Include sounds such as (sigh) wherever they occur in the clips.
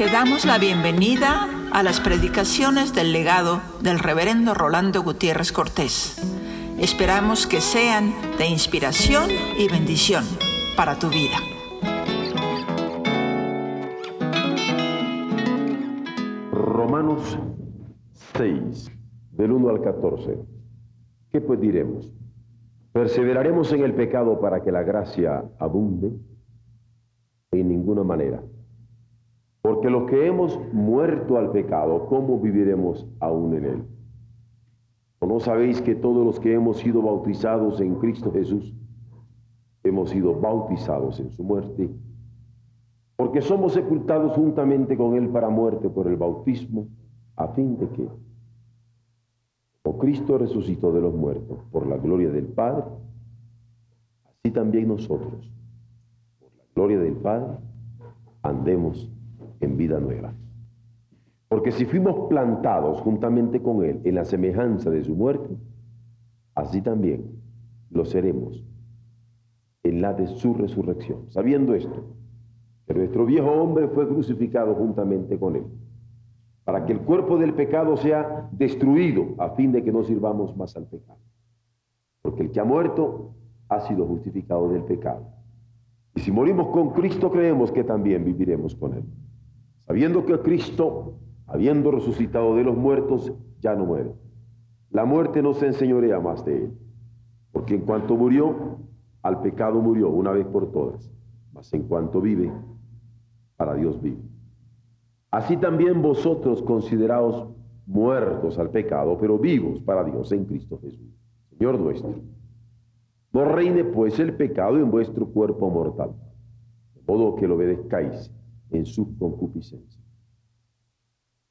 Te damos la bienvenida a las predicaciones del legado del reverendo Rolando Gutiérrez Cortés. Esperamos que sean de inspiración y bendición para tu vida. Romanos 6, del 1 al 14. ¿Qué pues diremos? ¿Perseveraremos en el pecado para que la gracia abunde? En ninguna manera. Porque los que hemos muerto al pecado, ¿cómo viviremos aún en él? ¿O no sabéis que todos los que hemos sido bautizados en Cristo Jesús, hemos sido bautizados en su muerte? Porque somos sepultados juntamente con él para muerte por el bautismo, a fin de que, como Cristo resucitó de los muertos por la gloria del Padre, así también nosotros, por la gloria del Padre, andemos en vida nueva. Porque si fuimos plantados juntamente con Él en la semejanza de su muerte, así también lo seremos en la de su resurrección. Sabiendo esto, que nuestro viejo hombre fue crucificado juntamente con Él, para que el cuerpo del pecado sea destruido, a fin de que no sirvamos más al pecado. Porque el que ha muerto ha sido justificado del pecado. Y si morimos con Cristo, creemos que también viviremos con Él sabiendo que Cristo, habiendo resucitado de los muertos, ya no muere. La muerte no se enseñorea más de él, porque en cuanto murió, al pecado murió una vez por todas, mas en cuanto vive, para Dios vive. Así también vosotros consideraos muertos al pecado, pero vivos para Dios en Cristo Jesús, Señor nuestro. No reine pues el pecado en vuestro cuerpo mortal, de modo que lo obedezcáis en su concupiscencia.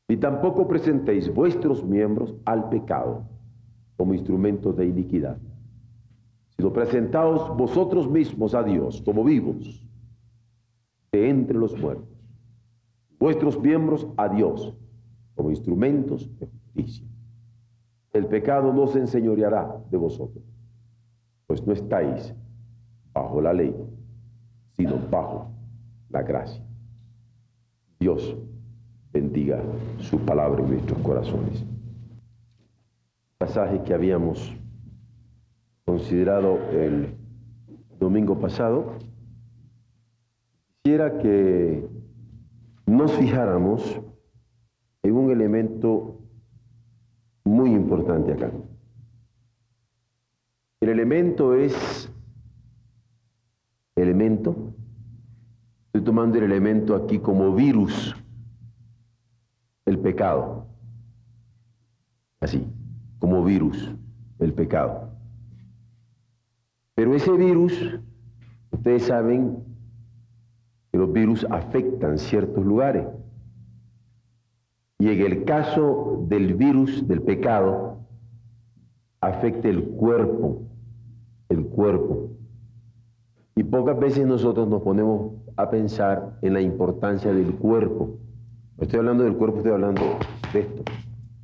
Ni tampoco presentéis vuestros miembros al pecado como instrumentos de iniquidad, sino presentaos vosotros mismos a Dios como vivos de entre los muertos, vuestros miembros a Dios como instrumentos de justicia. El pecado no se enseñoreará de vosotros, pues no estáis bajo la ley, sino bajo la gracia. Dios bendiga su palabra en nuestros corazones. Pasaje que habíamos considerado el domingo pasado, quisiera que nos fijáramos en un elemento muy importante acá. El elemento es elemento Estoy tomando el elemento aquí como virus, el pecado. Así, como virus, el pecado. Pero ese virus, ustedes saben que los virus afectan ciertos lugares. Y en el caso del virus del pecado, afecta el cuerpo, el cuerpo. Y pocas veces nosotros nos ponemos a pensar en la importancia del cuerpo. estoy hablando del cuerpo, estoy hablando de esto,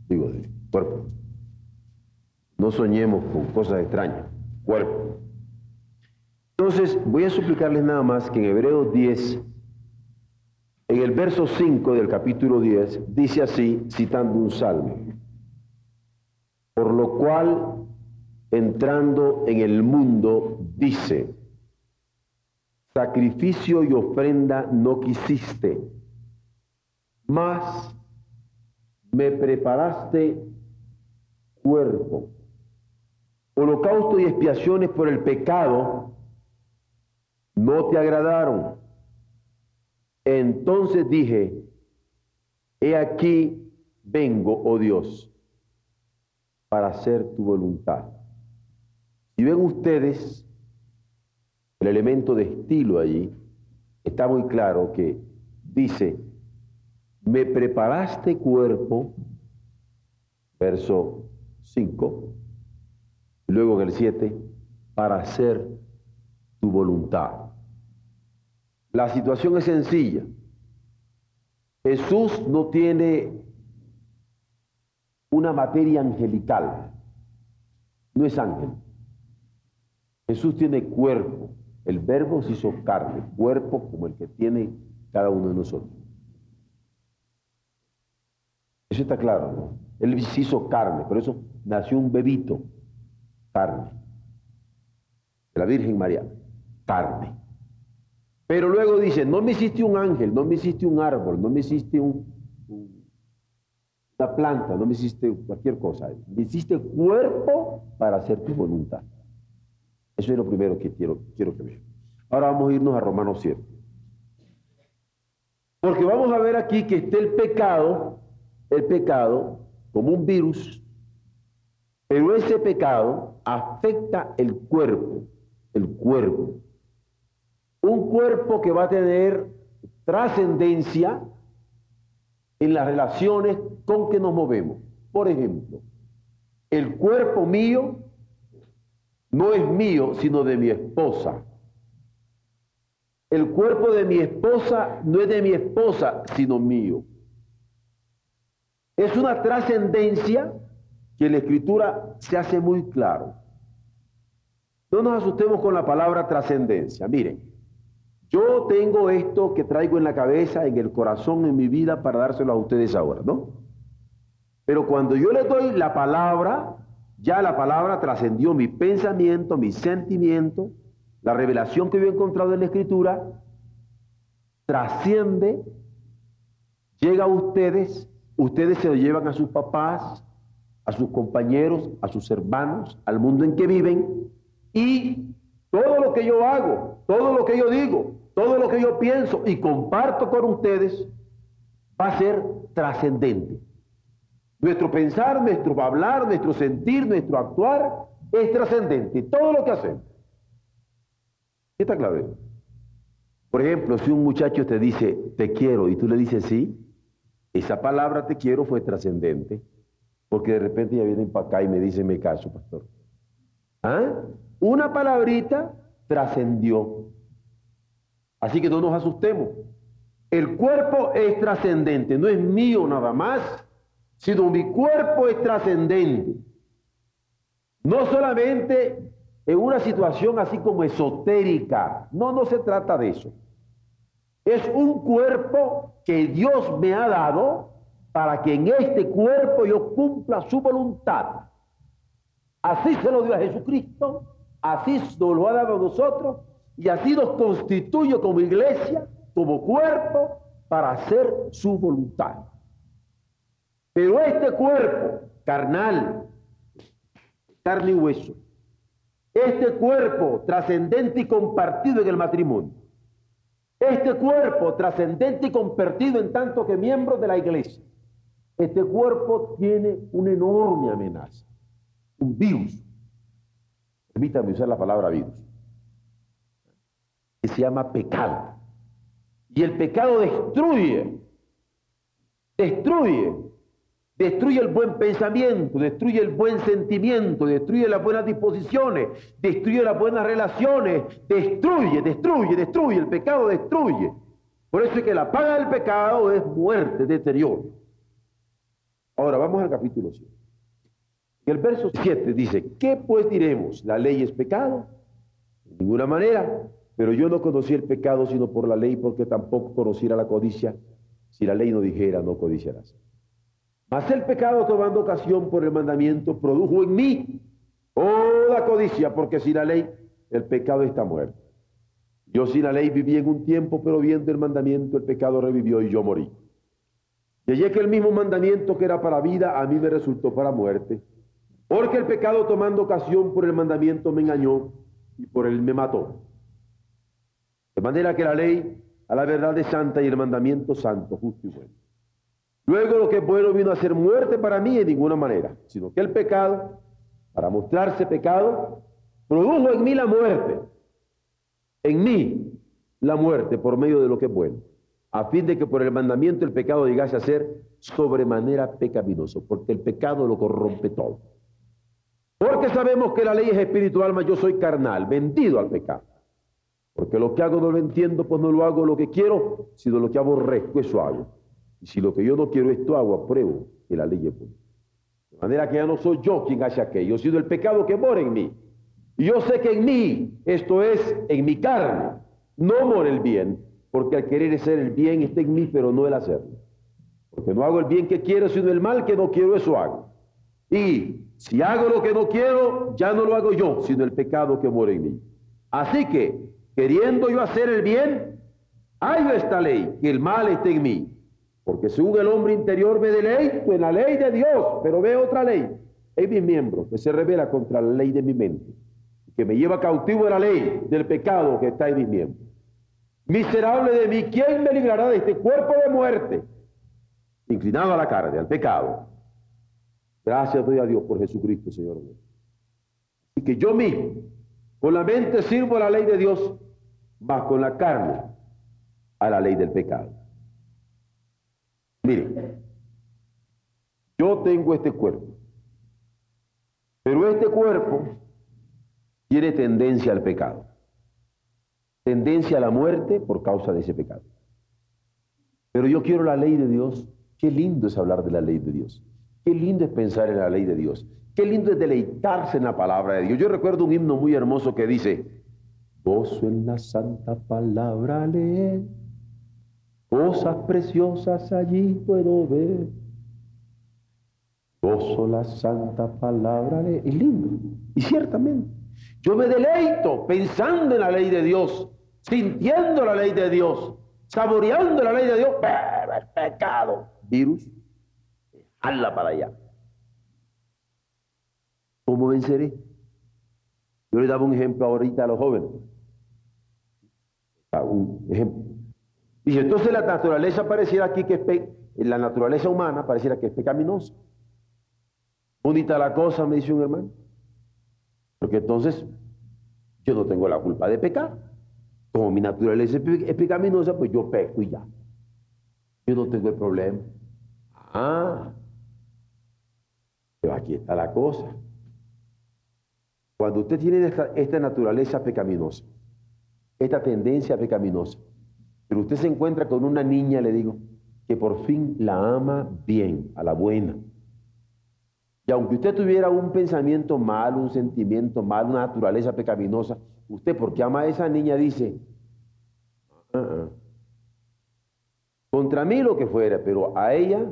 digo, del cuerpo. No soñemos con cosas extrañas, cuerpo. Entonces, voy a suplicarles nada más que en Hebreos 10, en el verso 5 del capítulo 10, dice así, citando un salmo, por lo cual, entrando en el mundo, dice, sacrificio y ofrenda no quisiste, mas me preparaste cuerpo. Holocausto y expiaciones por el pecado no te agradaron. Entonces dije, he aquí vengo, oh Dios, para hacer tu voluntad. Y ven ustedes el elemento de estilo allí, está muy claro que dice, me preparaste cuerpo, verso 5, luego en el 7, para hacer tu voluntad. La situación es sencilla. Jesús no tiene una materia angelical, no es ángel. Jesús tiene cuerpo, el verbo se hizo carne, cuerpo como el que tiene cada uno de nosotros. Eso está claro, ¿no? Él se hizo carne, por eso nació un bebito, carne. De la Virgen María, carne. Pero luego dice, no me hiciste un ángel, no me hiciste un árbol, no me hiciste un, una planta, no me hiciste cualquier cosa. Me hiciste cuerpo para hacer tu voluntad. Eso es lo primero que quiero, quiero que vean. Ahora vamos a irnos a Romanos 7. Porque vamos a ver aquí que está el pecado, el pecado como un virus, pero ese pecado afecta el cuerpo, el cuerpo. Un cuerpo que va a tener trascendencia en las relaciones con que nos movemos. Por ejemplo, el cuerpo mío no es mío, sino de mi esposa. El cuerpo de mi esposa no es de mi esposa, sino mío. Es una trascendencia que la escritura se hace muy claro. No nos asustemos con la palabra trascendencia. Miren, yo tengo esto que traigo en la cabeza, en el corazón, en mi vida para dárselo a ustedes ahora, ¿no? Pero cuando yo les doy la palabra, ya la palabra trascendió mi pensamiento, mi sentimiento, la revelación que yo he encontrado en la escritura, trasciende, llega a ustedes, ustedes se lo llevan a sus papás, a sus compañeros, a sus hermanos, al mundo en que viven, y todo lo que yo hago, todo lo que yo digo, todo lo que yo pienso y comparto con ustedes va a ser trascendente. Nuestro pensar, nuestro hablar, nuestro sentir, nuestro actuar es trascendente. Todo lo que hacemos. ¿Está claro? Por ejemplo, si un muchacho te dice te quiero y tú le dices sí, esa palabra te quiero fue trascendente. Porque de repente ya vienen para acá y me dicen me caso, pastor. ¿Ah? Una palabrita trascendió. Así que no nos asustemos. El cuerpo es trascendente, no es mío nada más, sino mi cuerpo es trascendente. No solamente en una situación así como esotérica, no, no se trata de eso. Es un cuerpo que Dios me ha dado para que en este cuerpo yo cumpla su voluntad. Así se lo dio a Jesucristo, así nos lo ha dado a nosotros y así nos constituye como iglesia, como cuerpo, para hacer su voluntad. Pero este cuerpo carnal, carne y hueso, este cuerpo trascendente y compartido en el matrimonio, este cuerpo trascendente y compartido en tanto que miembros de la iglesia, este cuerpo tiene una enorme amenaza, un virus. Permítame usar la palabra virus se llama pecado. Y el pecado destruye, destruye, destruye el buen pensamiento, destruye el buen sentimiento, destruye las buenas disposiciones, destruye las buenas relaciones, destruye, destruye, destruye, el pecado destruye. Por eso es que la paga del pecado es muerte, deterioro. Ahora vamos al capítulo 7. El verso 7 dice, ¿qué pues diremos? ¿La ley es pecado? De ninguna manera. Pero yo no conocí el pecado sino por la ley, porque tampoco conociera la codicia si la ley no dijera no codiciarás. Mas el pecado tomando ocasión por el mandamiento produjo en mí la codicia, porque sin la ley el pecado está muerto. Yo sin la ley viví en un tiempo, pero viendo el mandamiento el pecado revivió y yo morí. Y allí que el mismo mandamiento que era para vida a mí me resultó para muerte, porque el pecado tomando ocasión por el mandamiento me engañó y por él me mató. De manera que la ley a la verdad es santa y el mandamiento santo, justo y bueno. Luego lo que es bueno vino a ser muerte para mí en ninguna manera, sino que el pecado, para mostrarse pecado, produjo en mí la muerte, en mí la muerte por medio de lo que es bueno, a fin de que por el mandamiento el pecado llegase a ser sobremanera pecaminoso, porque el pecado lo corrompe todo. Porque sabemos que la ley es espiritual, mas yo soy carnal, vendido al pecado. Porque lo que hago no lo entiendo, pues no lo hago lo que quiero, sino lo que aborrezco, eso hago. Y si lo que yo no quiero esto hago, apruebo que la ley es buena. De manera que ya no soy yo quien hace aquello, sino el pecado que mora en mí. Y yo sé que en mí, esto es, en mi carne, no mora el bien, porque al querer ser el bien está en mí, pero no el hacerlo. Porque no hago el bien que quiero, sino el mal que no quiero, eso hago. Y si hago lo que no quiero, ya no lo hago yo, sino el pecado que mora en mí. Así que, queriendo yo hacer el bien, hay esta ley, que el mal esté en mí. Porque según el hombre interior me deleito en la ley de Dios, pero veo otra ley en mis miembros que se revela contra la ley de mi mente, que me lleva cautivo de la ley del pecado que está en mis miembros. Miserable de mí, ¿quién me librará de este cuerpo de muerte? Inclinado a la carne, al pecado. Gracias doy a Dios por Jesucristo, Señor. Y que yo mismo, con la mente sirvo a la ley de Dios, más con la carne a la ley del pecado. Mire, yo tengo este cuerpo, pero este cuerpo tiene tendencia al pecado tendencia a la muerte por causa de ese pecado. Pero yo quiero la ley de Dios. Qué lindo es hablar de la ley de Dios. Qué lindo es pensar en la ley de Dios. Qué lindo es deleitarse en la palabra de Dios. Yo recuerdo un himno muy hermoso que dice, gozo en la santa palabra leer, cosas preciosas allí puedo ver. Gozo la santa palabra. Es lindo. Y ciertamente, yo me deleito pensando en la ley de Dios sintiendo la ley de Dios, saboreando la ley de Dios, el pecado, virus, hala para allá. ¿Cómo venceré? Yo le daba un ejemplo ahorita a los jóvenes. Un ejemplo. Dice, entonces la naturaleza pareciera aquí que es la naturaleza humana pareciera que es pecaminosa. Bonita la cosa, me dice un hermano. Porque entonces yo no tengo la culpa de pecar. Como mi naturaleza es pecaminosa, pues yo peco y ya. Yo no tengo el problema. Ah, pero aquí está la cosa. Cuando usted tiene esta, esta naturaleza pecaminosa, esta tendencia pecaminosa, pero usted se encuentra con una niña, le digo, que por fin la ama bien, a la buena. Y aunque usted tuviera un pensamiento malo, un sentimiento malo, una naturaleza pecaminosa, usted porque ama a esa niña dice, ah, ah, contra mí lo que fuera, pero a ella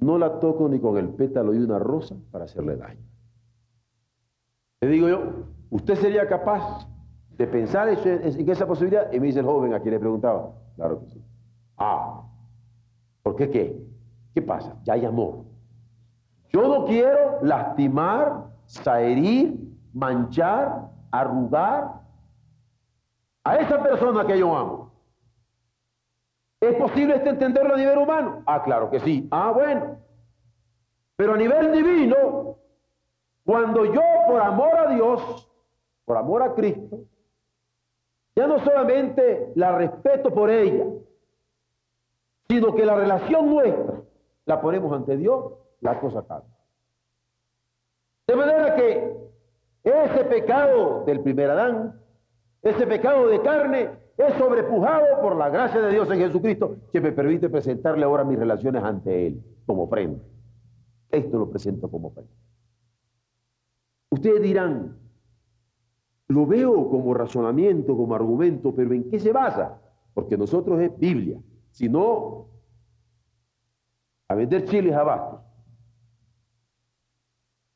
no la toco ni con el pétalo de una rosa para hacerle daño. Le digo yo, ¿usted sería capaz de pensar en esa posibilidad? Y me dice el joven a quien le preguntaba, claro que sí. Ah, ¿por qué qué? ¿Qué pasa? Ya hay amor. Yo no quiero lastimar, herir, manchar, arrugar a esa persona que yo amo. ¿Es posible este entenderlo a nivel humano? Ah, claro que sí. Ah, bueno. Pero a nivel divino, cuando yo por amor a Dios, por amor a Cristo, ya no solamente la respeto por ella, sino que la relación nuestra la ponemos ante Dios la cosa cambia. De manera que ese pecado del primer Adán, ese pecado de carne, es sobrepujado por la gracia de Dios en Jesucristo, que me permite presentarle ahora mis relaciones ante Él como ofrenda. Esto lo presento como ofrenda. Ustedes dirán, lo veo como razonamiento, como argumento, pero ¿en qué se basa? Porque nosotros es Biblia. Si no, a vender chiles abajo.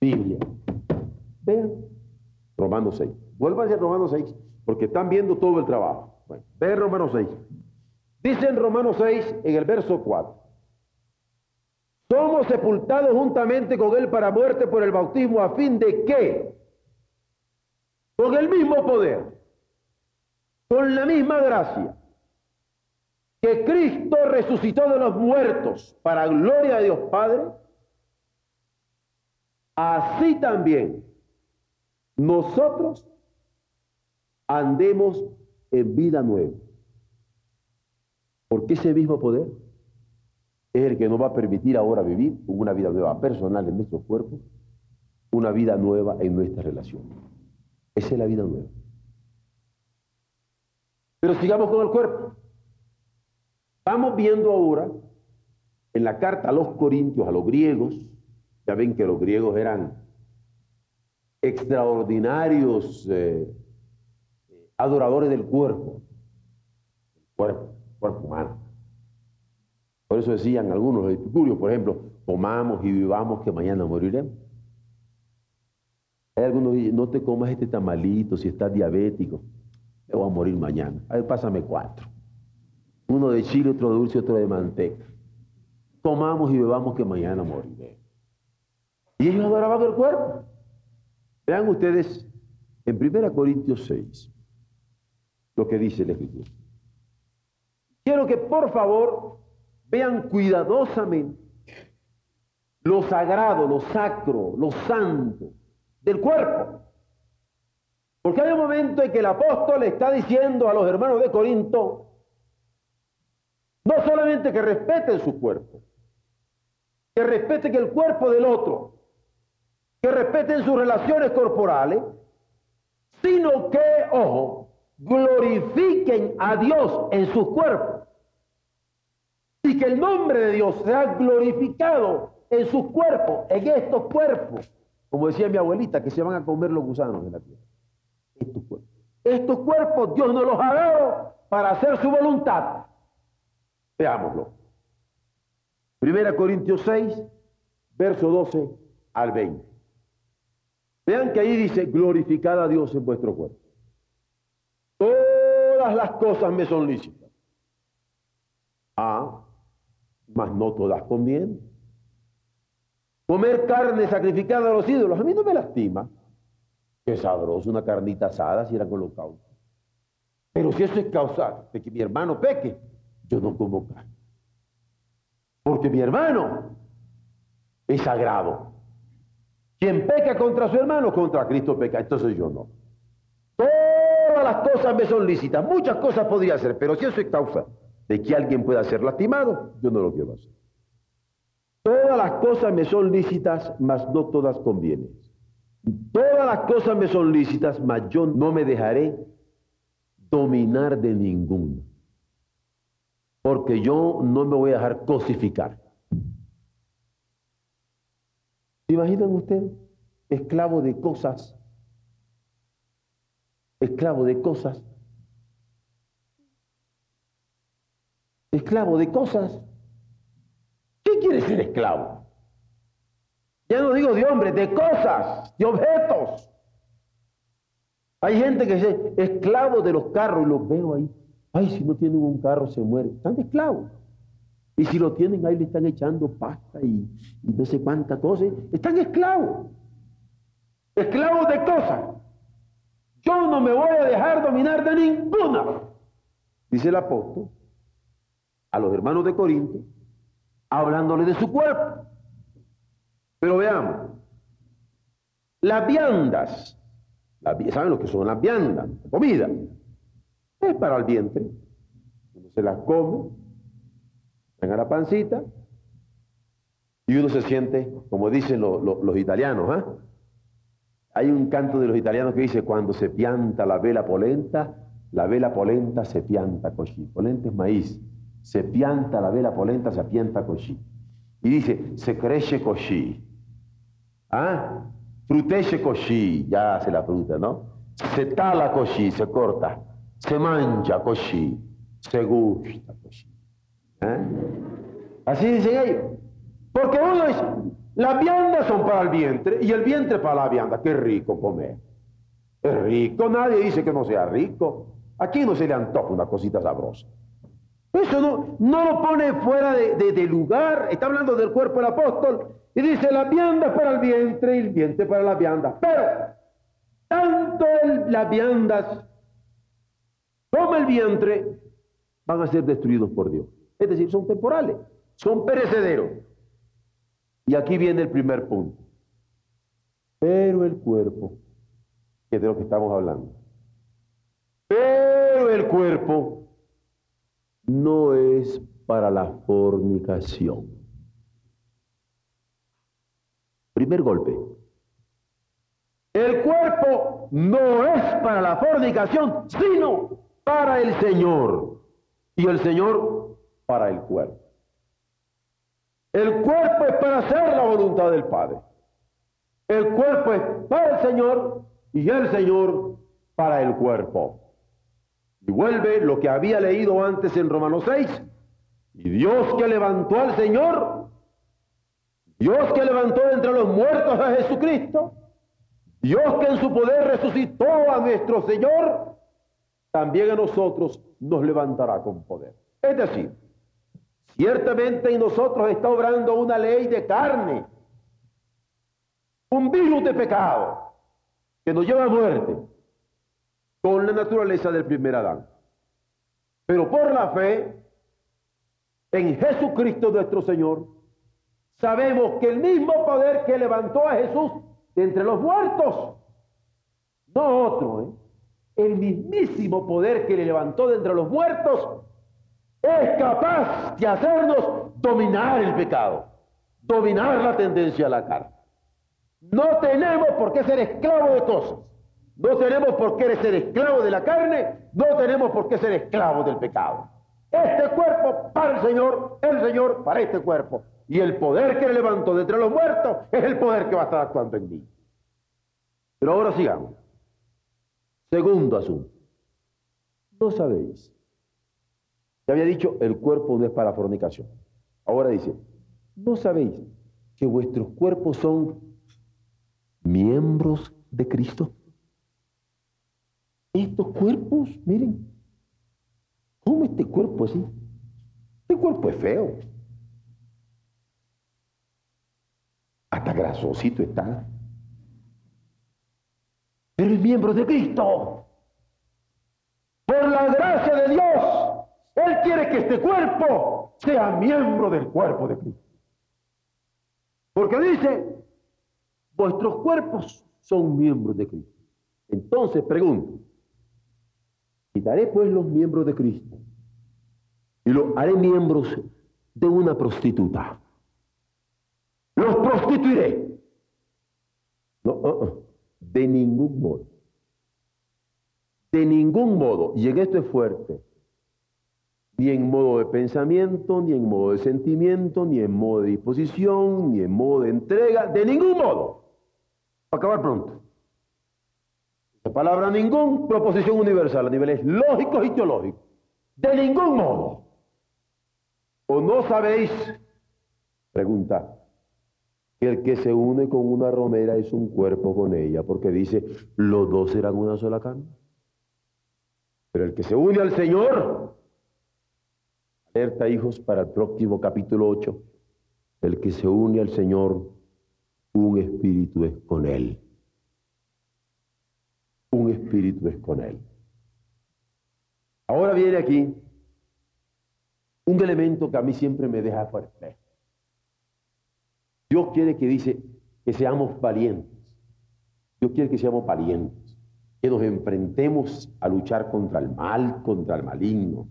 Biblia. Vean, Romanos 6. Vuelvan a Romanos 6, porque están viendo todo el trabajo. Bueno, vean Romanos 6. Dice en Romanos 6, en el verso 4. Somos sepultados juntamente con Él para muerte por el bautismo, a fin de que, con el mismo poder, con la misma gracia, que Cristo resucitó de los muertos para gloria de Dios Padre, así también nosotros andemos en vida nueva. Porque ese mismo poder es el que nos va a permitir ahora vivir una vida nueva personal en nuestro cuerpo, una vida nueva en nuestra relación. Esa es la vida nueva. Pero sigamos con el cuerpo. Estamos viendo ahora en la carta a los corintios, a los griegos, ya ven que los griegos eran extraordinarios eh, adoradores del cuerpo, cuerpo, cuerpo humano. Por eso decían algunos epicúreos, por ejemplo, comamos y vivamos que mañana moriremos. Hay algunos que dicen, no te comas este tamalito si estás diabético, me voy a morir mañana. A ver, pásame cuatro. Uno de chile, otro de dulce, otro de manteca. Comamos y bebamos que mañana moriremos. Y ellos adoraban el cuerpo. Vean ustedes en 1 Corintios 6 lo que dice el Escritura. Quiero que por favor vean cuidadosamente lo sagrado, lo sacro, lo santo del cuerpo. Porque hay un momento en que el apóstol está diciendo a los hermanos de Corinto, no solamente que respeten su cuerpo, que respeten el cuerpo del otro, que respeten sus relaciones corporales, sino que, ojo, glorifiquen a Dios en sus cuerpos. Y que el nombre de Dios sea glorificado en sus cuerpos, en estos cuerpos. Como decía mi abuelita, que se van a comer los gusanos de la tierra. Estos cuerpos. Estos cuerpos Dios nos los ha dado para hacer su voluntad. Veámoslo. Primera Corintios 6, verso 12 al 20. Vean que ahí dice, glorificad a Dios en vuestro cuerpo. Todas las cosas me son lícitas. Ah, mas no todas convienen. Comer carne sacrificada a los ídolos, a mí no me lastima. Qué sabroso una carnita asada si era con Pero si eso es causa de que mi hermano peque, yo no como carne. Porque mi hermano es sagrado. Quien peca contra su hermano, contra Cristo peca. Entonces yo no. Todas las cosas me son lícitas. Muchas cosas podría hacer, pero si eso es causa de que alguien pueda ser lastimado, yo no lo quiero hacer. Todas las cosas me son lícitas, mas no todas convienen. Todas las cosas me son lícitas, mas yo no me dejaré dominar de ninguna. Porque yo no me voy a dejar cosificar. ¿Se imaginan? Esclavo de cosas. Esclavo de cosas esclavo de cosas. ¿Qué quiere ser esclavo? Ya no digo de hombres, de cosas, de objetos. Hay gente que es esclavo de los carros y los veo ahí. Ay, si no tienen un carro se mueren. Están esclavos. Y si lo tienen ahí le están echando pasta y, y no sé cuántas cosas. Están esclavos. Esclavos de cosas. Yo no me voy a dejar dominar de ninguna. Dice el apóstol a los hermanos de Corinto, hablándole de su cuerpo. Pero veamos, las viandas, ¿saben lo que son las viandas? Comida. Es para el vientre. Uno se las come, a la pancita, y uno se siente, como dicen los italianos, ¿ah? Hay un canto de los italianos que dice, cuando se pianta la vela polenta, la vela polenta se pianta così. Polenta es maíz se pianta la vela polenta, se pianta così. Y dice, se crece così. ¿Ah? Frutesce così, ya hace la fruta, ¿no? Se tala così, se corta. Se mangia così, se gusta così. ¿Eh? Así dicen ellos. Porque uno dice, las viandas son para el vientre y el vientre para la vianda. Qué rico comer. Es rico, nadie dice que no sea rico. Aquí no se le antoja una cosita sabrosa. Eso no, lo pone fuera de, lugar. Está hablando del cuerpo del apóstol. Y dice, la vianda para el vientre y el vientre para las viandas. Pero, tanto las viandas como el vientre van a ser destruidos por Dios. Es decir, son temporales, son perecederos. Y aquí viene el primer punto. Pero el cuerpo, que es de lo que estamos hablando. Pero el cuerpo no es para la fornicación. Primer golpe. El cuerpo no es para la fornicación, sino para el Señor. Y el Señor para el cuerpo. El cuerpo es para hacer la voluntad del Padre. El cuerpo es para el Señor y el Señor para el cuerpo. Y vuelve lo que había leído antes en Romanos 6 Y Dios que levantó al Señor, Dios que levantó entre los muertos a Jesucristo, Dios que en su poder resucitó a nuestro Señor, también a nosotros nos levantará con poder. Es decir, ciertamente en nosotros está obrando una ley de carne, un virus de pecado que nos lleva a muerte con la naturaleza del primer Adán. Pero por la fe en Jesucristo nuestro Señor, sabemos que el mismo poder que levantó a Jesús de entre los muertos, no otro, ¿eh? el mismísimo poder que le levantó de entre los muertos, es capaz de hacernos dominar el pecado, dominar la tendencia a la carne. No tenemos por qué ser esclavos de cosas. No tenemos por qué ser esclavos de la carne, no tenemos por qué ser esclavos del pecado. Este cuerpo para el Señor, el Señor para este cuerpo. Y el poder que le levantó de entre los muertos es el poder que va a estar actuando en mí. Pero ahora sigamos. Segundo asunto. No sabéis. Ya había dicho, el cuerpo no es para fornicación. Ahora dice, no sabéis que vuestros cuerpos son miembros de Cristo. Estos cuerpos, miren, ¿cómo este cuerpo así? Este cuerpo es feo. Hasta grasosito está. Pero es miembro de Cristo. Por la gracia de Dios, Él quiere que este cuerpo sea miembro del cuerpo de Cristo. Porque dice, vuestros cuerpos son miembros de Cristo. Entonces pregunto, quitaré pues los miembros de Cristo y los haré miembros de una prostituta. Los prostituiré. No, uh, uh, de ningún modo. De ningún modo. Y en esto es fuerte. Ni en modo de pensamiento, ni en modo de sentimiento, ni en modo de disposición, ni en modo de entrega. De ningún modo. Para acabar pronto. La palabra ningún, proposición universal a niveles lógicos y teológicos. De ningún modo. ¿O no sabéis? Pregunta que el que se une con una romera es un cuerpo con ella, porque dice, los dos serán una sola carne. Pero el que se une al Señor, alerta hijos para el próximo capítulo 8, el que se une al Señor, un espíritu es con él. Espíritu es con él. Ahora viene aquí un elemento que a mí siempre me deja fuerte. Dios quiere que dice que seamos valientes. Dios quiere que seamos valientes, que nos enfrentemos a luchar contra el mal, contra el maligno.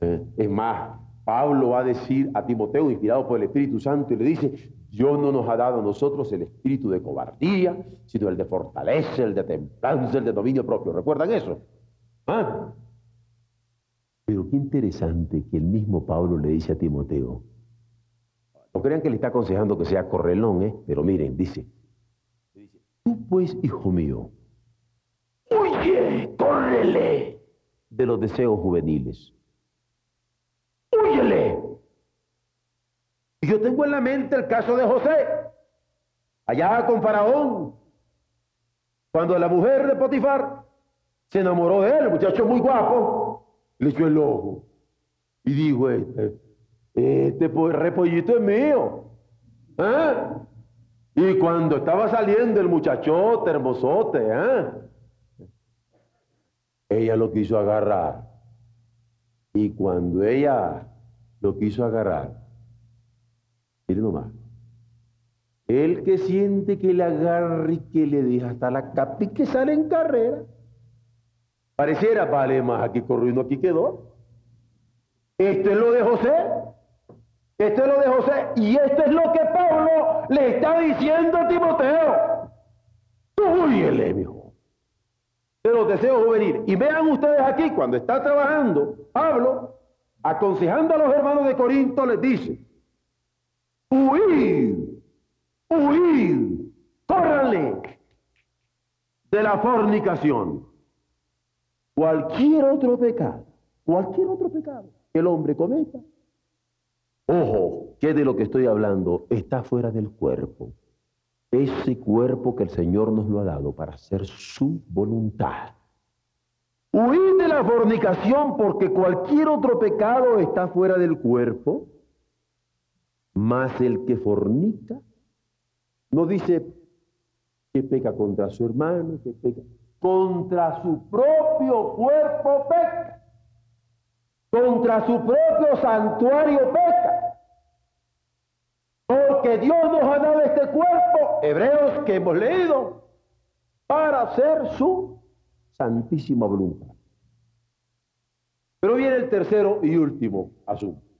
Eh, es más, Pablo va a decir a Timoteo, inspirado por el Espíritu Santo, y le dice, Dios no nos ha dado a nosotros el espíritu de cobardía, sino el de fortaleza, el de templanza, el de dominio propio. ¿Recuerdan eso? ¿Ah? Pero qué interesante que el mismo Pablo le dice a Timoteo, no crean que le está aconsejando que sea correlón, ¿eh? pero miren, dice, tú pues, hijo mío, huye, córrele de los deseos juveniles. Huyele. Y yo tengo en la mente el caso de José, allá con Faraón, cuando la mujer de Potifar se enamoró de él, muchacho muy guapo, le echó el ojo y dijo, este, este repollito es mío. ¿eh? Y cuando estaba saliendo el muchachote, hermosote, ¿eh? ella lo quiso agarrar. Y cuando ella lo quiso agarrar, mire nomás, el que siente que le agarra y que le deja hasta la capa y que sale en carrera. Pareciera, vale más, aquí no aquí quedó. Esto es lo de José. Esto es lo de José y esto es lo que Pablo le está diciendo a Timoteo. Tú huyele, mijo. De los deseos juveniles. Y vean ustedes aquí, cuando está trabajando, Pablo, aconsejando a los hermanos de Corinto, les dice, huid, huid, córranle de la fornicación. Cualquier otro pecado, cualquier otro pecado que el hombre cometa, Ojo, que de lo que estoy hablando está fuera del cuerpo. Ese cuerpo que el Señor nos lo ha dado para hacer su voluntad. Huid de la fornicación porque cualquier otro pecado está fuera del cuerpo, más el que fornica no dice que peca contra su hermano, que peca contra su propio cuerpo peca, contra su propio santuario peca. Porque Dios nos ha dado este cuerpo, hebreos que hemos leído, para hacer su santísima voluntad. Pero viene el tercero y último asunto.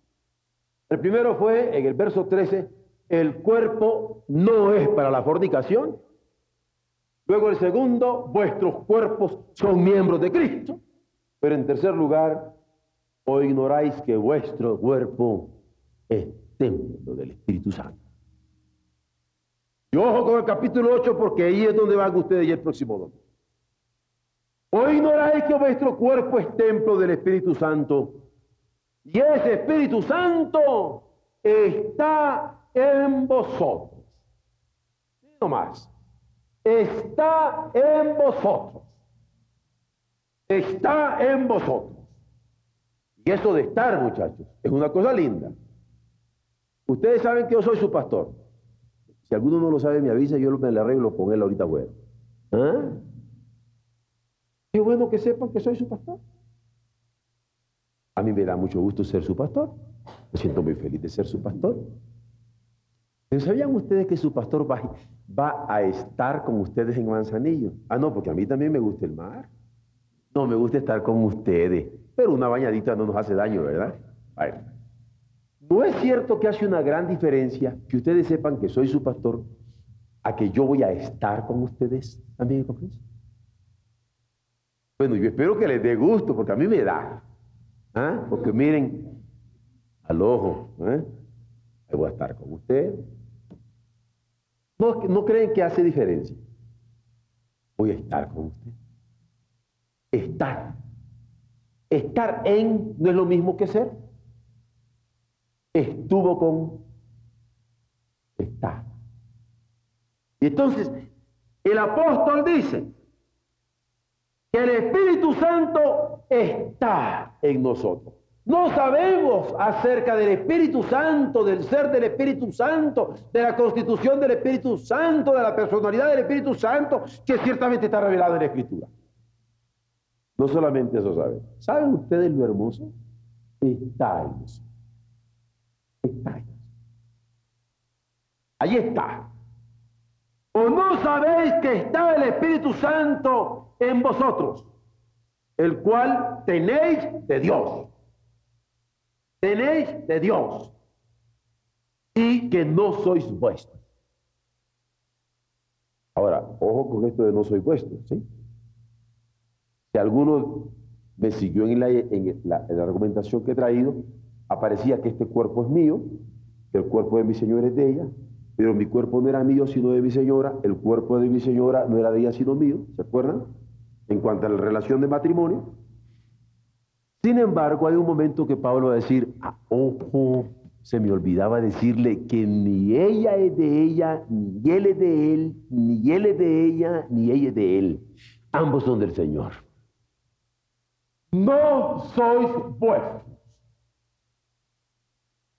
El primero fue en el verso 13, el cuerpo no es para la fornicación. Luego el segundo, vuestros cuerpos son miembros de Cristo. Pero en tercer lugar, o ignoráis que vuestro cuerpo es templo del Espíritu Santo. Y ojo con el capítulo 8 porque ahí es donde van ustedes y el próximo domingo. O ignoráis que vuestro cuerpo es templo del Espíritu Santo. Y ese Espíritu Santo está en vosotros. No más. Está en vosotros. Está en vosotros. Y eso de estar, muchachos, es una cosa linda. Ustedes saben que yo soy su pastor. Si alguno no lo sabe, me avisa yo me arreglo con él ahorita bueno. ¿Ah? Qué bueno que sepan que soy su pastor. A mí me da mucho gusto ser su pastor. Me siento muy feliz de ser su pastor. ¿Sabían ustedes que su pastor va, va, a estar con ustedes en Manzanillo? Ah, no, porque a mí también me gusta el mar. No, me gusta estar con ustedes. Pero una bañadita no nos hace daño, ¿verdad? No es cierto que hace una gran diferencia que ustedes sepan que soy su pastor a que yo voy a estar con ustedes también Cristo. Bueno, yo espero que les dé gusto, porque a mí me da. ¿Ah? Porque miren, al ojo, ¿eh? voy a estar con usted. No, no creen que hace diferencia. Voy a estar con usted. Estar. Estar en no es lo mismo que ser. Estuvo con estar. Y entonces, el apóstol dice, que el Espíritu Santo está en nosotros. No sabemos acerca del Espíritu Santo, del ser del Espíritu Santo, de la constitución del Espíritu Santo, de la personalidad del Espíritu Santo, que ciertamente está revelado en la Escritura. No solamente eso saben. ¿Saben ustedes lo hermoso? Está en nosotros. Está en nosotros. Ahí está. ¿O no sabéis que está el Espíritu Santo en vosotros, el cual tenéis de Dios. Tenéis de Dios. Y que no sois vuestros. Ahora, ojo con esto de no sois vuestros, ¿sí? Si alguno me siguió en la, en la, en la argumentación que he traído, aparecía que este cuerpo es mío, que el cuerpo de mi Señor es de ella, pero mi cuerpo no era mío sino de mi señora, el cuerpo de mi señora no era de ella sino mío, ¿se acuerdan? En cuanto a la relación de matrimonio. Sin embargo, hay un momento que Pablo va a decir, ah, ojo, se me olvidaba decirle que ni ella es de ella, ni él es de él, ni él es de ella, ni ella es de él. Ambos son del Señor. No sois vuestros.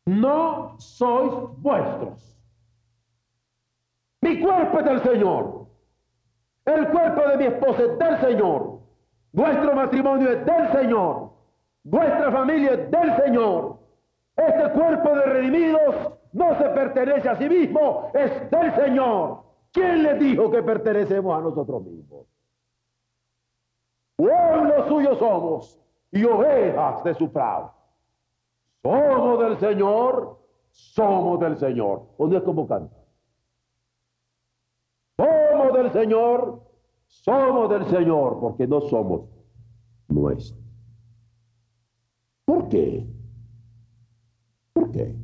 No sois vuestros. Mi cuerpo es del Señor. El cuerpo de mi esposa es del Señor. Nuestro matrimonio es del Señor. Nuestra familia es del Señor. Este cuerpo de redimidos no se pertenece a sí mismo, es del Señor. ¿Quién le dijo que pertenecemos a nosotros mismos? Pueblo suyo somos y ovejas de su prado. Somos del Señor, somos del Señor. ¿O no es como canta? Del Señor, somos del Señor, porque no somos nuestros. ¿Por qué? ¿Por qué?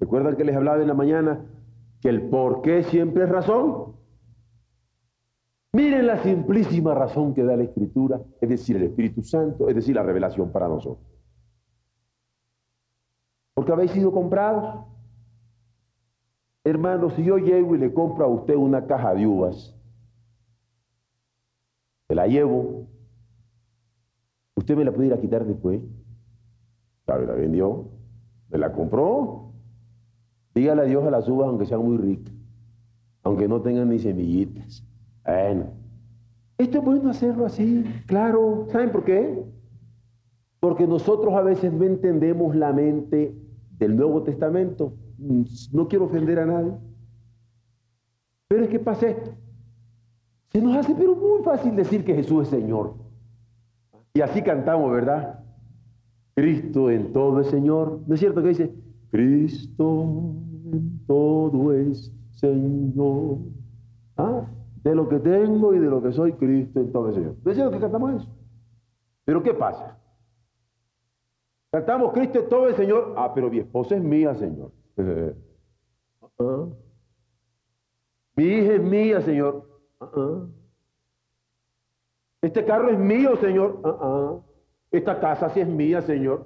¿Recuerdan que les hablaba en la mañana que el por qué siempre es razón? Miren la simplísima razón que da la Escritura, es decir, el Espíritu Santo, es decir, la revelación para nosotros. Porque habéis sido comprados. Hermano, si yo llego y le compro a usted una caja de uvas, se la llevo, usted me la puede ir a quitar después. ¿Sabe? La vendió, me la compró. Dígale adiós a las uvas aunque sean muy ricas, aunque no tengan ni semillitas. Bueno, esto es bueno hacerlo así, claro. ¿Saben por qué? Porque nosotros a veces no entendemos la mente del Nuevo Testamento. No quiero ofender a nadie. Pero es que pasa esto. Se nos hace pero muy fácil decir que Jesús es Señor. Y así cantamos, ¿verdad? Cristo en todo es Señor. ¿No es cierto que dice? Cristo en todo es Señor. ¿Ah? De lo que tengo y de lo que soy, Cristo en todo es Señor. ¿No es cierto que cantamos eso? Pero ¿qué pasa? Cantamos Cristo en todo es Señor. Ah, pero mi esposa es mía, Señor. (laughs) Ah. Mi hija es mía, Señor. Este carro es mío, Señor. Esta casa sí es mía, Señor.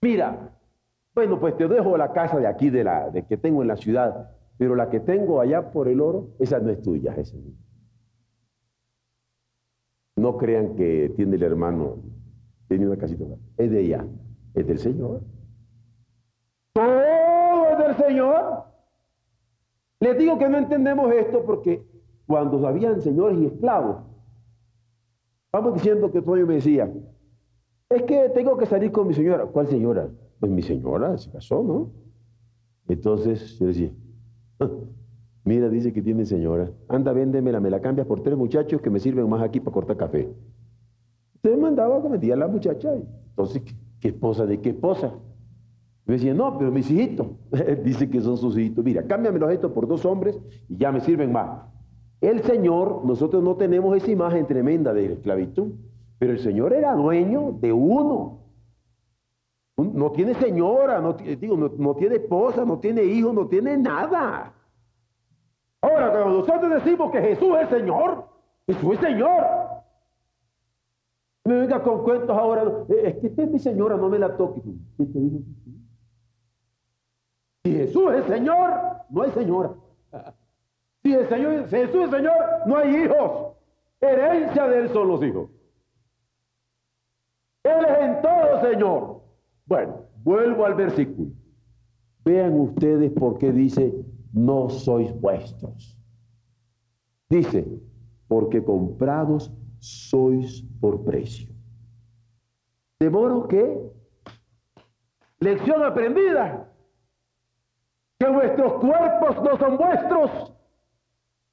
Mira, bueno, pues te dejo la casa de aquí, de la que tengo en la ciudad, pero la que tengo allá por el oro, esa no es tuya, esa es mía. No crean que tiene el hermano, tiene una casita, es de ella, es del Señor. Todo es del Señor. Les digo que no entendemos esto porque cuando habían señores y esclavos, vamos diciendo que Toño me decía, es que tengo que salir con mi señora. ¿Cuál señora? Pues mi señora se casó, ¿no? Entonces yo decía, ah, mira, dice que tiene señora, anda, véndemela, me la cambias por tres muchachos que me sirven más aquí para cortar café. Entonces mandaba que metía a la muchacha. Entonces, ¿qué esposa de qué esposa? Me decía, no, pero mis hijitos, (laughs) dice que son sus hijitos. Mira, cámbiame estos por dos hombres y ya me sirven más. El Señor, nosotros no tenemos esa imagen tremenda de la esclavitud, pero el Señor era dueño de uno. No tiene señora, no, digo, no, tiene esposa, no tiene hijo, no tiene nada. Ahora, cuando nosotros decimos que Jesús es Señor, Jesús es Señor. Me venga con cuentos ahora, es que esta es mi señora, no me la toque. ¿Quién te dijo? Si Jesús es Señor, no hay señora. Si el Señor, Jesús es Señor, no hay hijos. Herencia de Él son los hijos. Él es en todo Señor. Bueno, vuelvo al versículo. Vean ustedes por qué dice, no sois vuestros. Dice, porque comprados sois por precio. De modo que, lección aprendida, que vuestros cuerpos no son vuestros.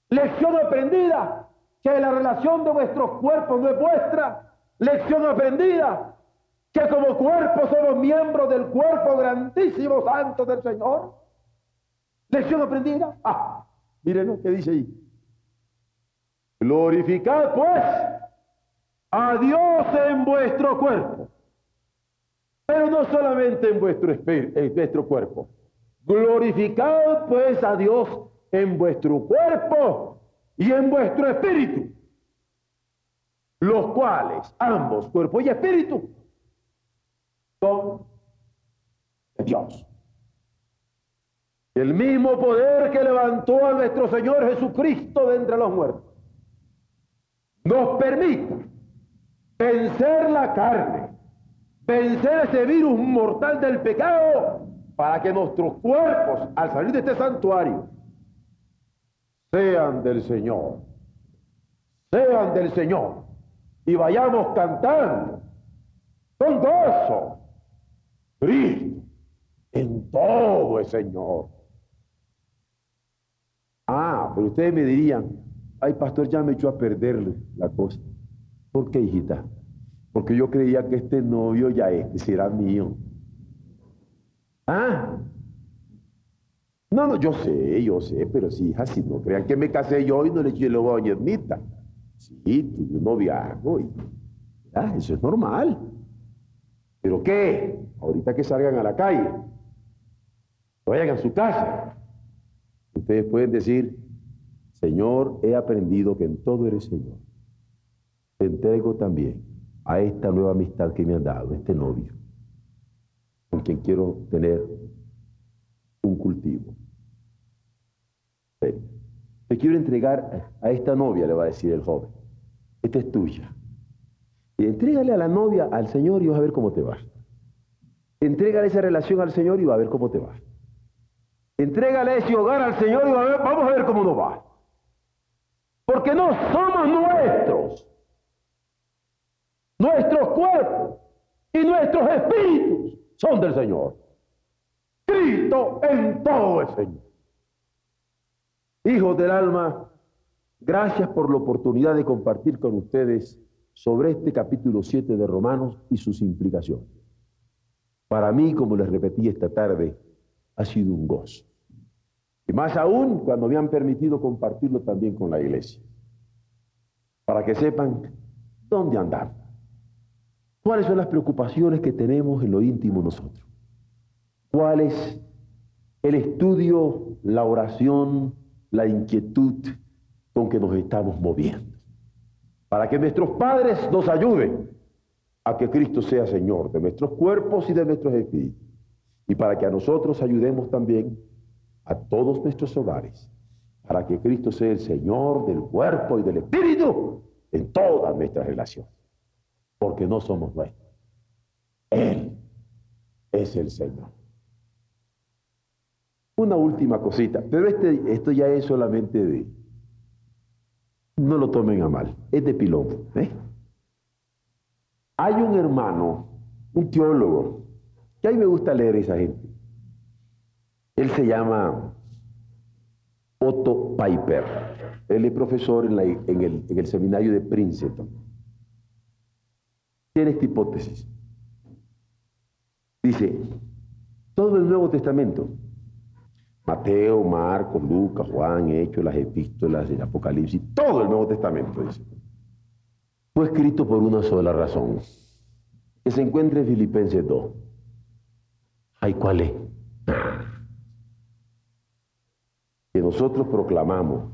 Lección aprendida, que la relación de vuestros cuerpos no es vuestra. Lección aprendida, que como cuerpo somos miembros del cuerpo grandísimo santo del Señor. Lección aprendida. Ah, miren lo que dice ahí. Glorificad pues a Dios en vuestro cuerpo, pero no solamente en vuestro, en vuestro cuerpo, Glorificad pues a Dios en vuestro cuerpo y en vuestro espíritu, los cuales ambos, cuerpo y espíritu, son de Dios. El mismo poder que levantó a nuestro Señor Jesucristo de entre los muertos nos permite vencer la carne, vencer ese virus mortal del pecado para que nuestros cuerpos, al salir de este santuario, sean del Señor, sean del Señor, y vayamos cantando con gozo, Cristo, en todo el Señor. Ah, pero ustedes me dirían, ay pastor, ya me echó a perderle la cosa. ¿Por qué, hijita? Porque yo creía que este novio ya este será mío. ¿Ah? No, no, yo sé, yo sé, pero sí, hija, si no crean que me casé yo y no le eché el a Ermita. Sí, tuve un noviazgo y ya, eso es normal. ¿Pero qué? Ahorita que salgan a la calle, vayan a su casa, ustedes pueden decir, Señor, he aprendido que en todo eres Señor. Te entrego también a esta nueva amistad que me han dado, este novio. Quien quiero tener un cultivo. Te quiero entregar a esta novia, le va a decir el joven. Esta es tuya. Y entrégale a la novia al Señor y vas a ver cómo te va. Entrégale esa relación al Señor y va a ver cómo te va. Entrégale ese hogar al Señor y vamos a ver cómo nos va. Porque no somos nuestros. Nuestros cuerpos y nuestros espíritus son del Señor. Cristo en todo el Señor. Hijos del alma, gracias por la oportunidad de compartir con ustedes sobre este capítulo 7 de Romanos y sus implicaciones. Para mí, como les repetí esta tarde, ha sido un gozo. Y más aún cuando me han permitido compartirlo también con la iglesia. Para que sepan dónde andamos. ¿Cuáles son las preocupaciones que tenemos en lo íntimo nosotros? ¿Cuál es el estudio, la oración, la inquietud con que nos estamos moviendo? Para que nuestros padres nos ayuden a que Cristo sea Señor de nuestros cuerpos y de nuestros espíritus. Y para que a nosotros ayudemos también a todos nuestros hogares, para que Cristo sea el Señor del cuerpo y del espíritu en todas nuestras relaciones, porque no somos nuestros. Él es el Señor. Una última cosita, pero este, esto ya es solamente de, no lo tomen a mal, es de pilón. ¿eh? Hay un hermano, un teólogo, que a mí me gusta leer a esa gente. Él se llama Otto Piper. Él es profesor en, el, en el seminario de Princeton. Tiene esta hipótesis. Dice, todo el Nuevo Testamento, Mateo, Marcos, Lucas, Juan, Hechos, las epístolas, el Apocalipsis, todo el Nuevo Testamento, dice, fue escrito por una sola razón, que se encuentra en Filipenses 2. ¿Ay cuál es? Que nosotros proclamamos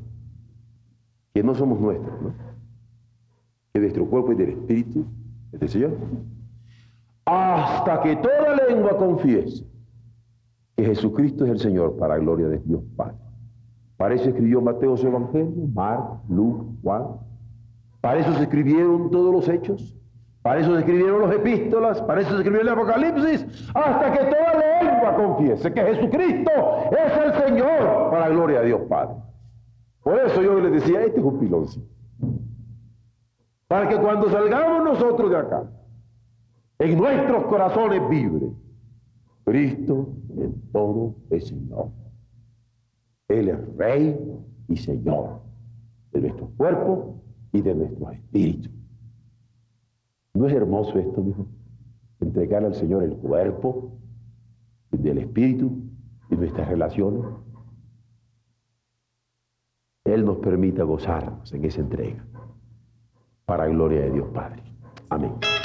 que no somos nuestros, ¿no? que nuestro cuerpo es del Espíritu es del Señor. Hasta que toda lengua confiese que Jesucristo es el Señor para gloria de Dios Padre. Para eso escribió Mateo su Evangelio, Marcos, Lucas, Juan, para eso se escribieron todos los hechos, para eso se escribieron los epístolas, para eso se escribió el Apocalipsis, hasta que toda lengua confiese que Jesucristo es el Señor para la gloria de Dios Padre. Por eso yo les decía, este es un piloncito. Para que cuando salgamos nosotros de acá, en nuestros corazones vibre, Cristo en todo es Señor. Él es Rey y Señor de nuestro cuerpo y de nuestro espíritu. ¿No es hermoso esto, hijo? Entregar al Señor el cuerpo del espíritu y nuestras relaciones. Él nos permita gozarnos en esa entrega para gloria de Dios Padre. Amén.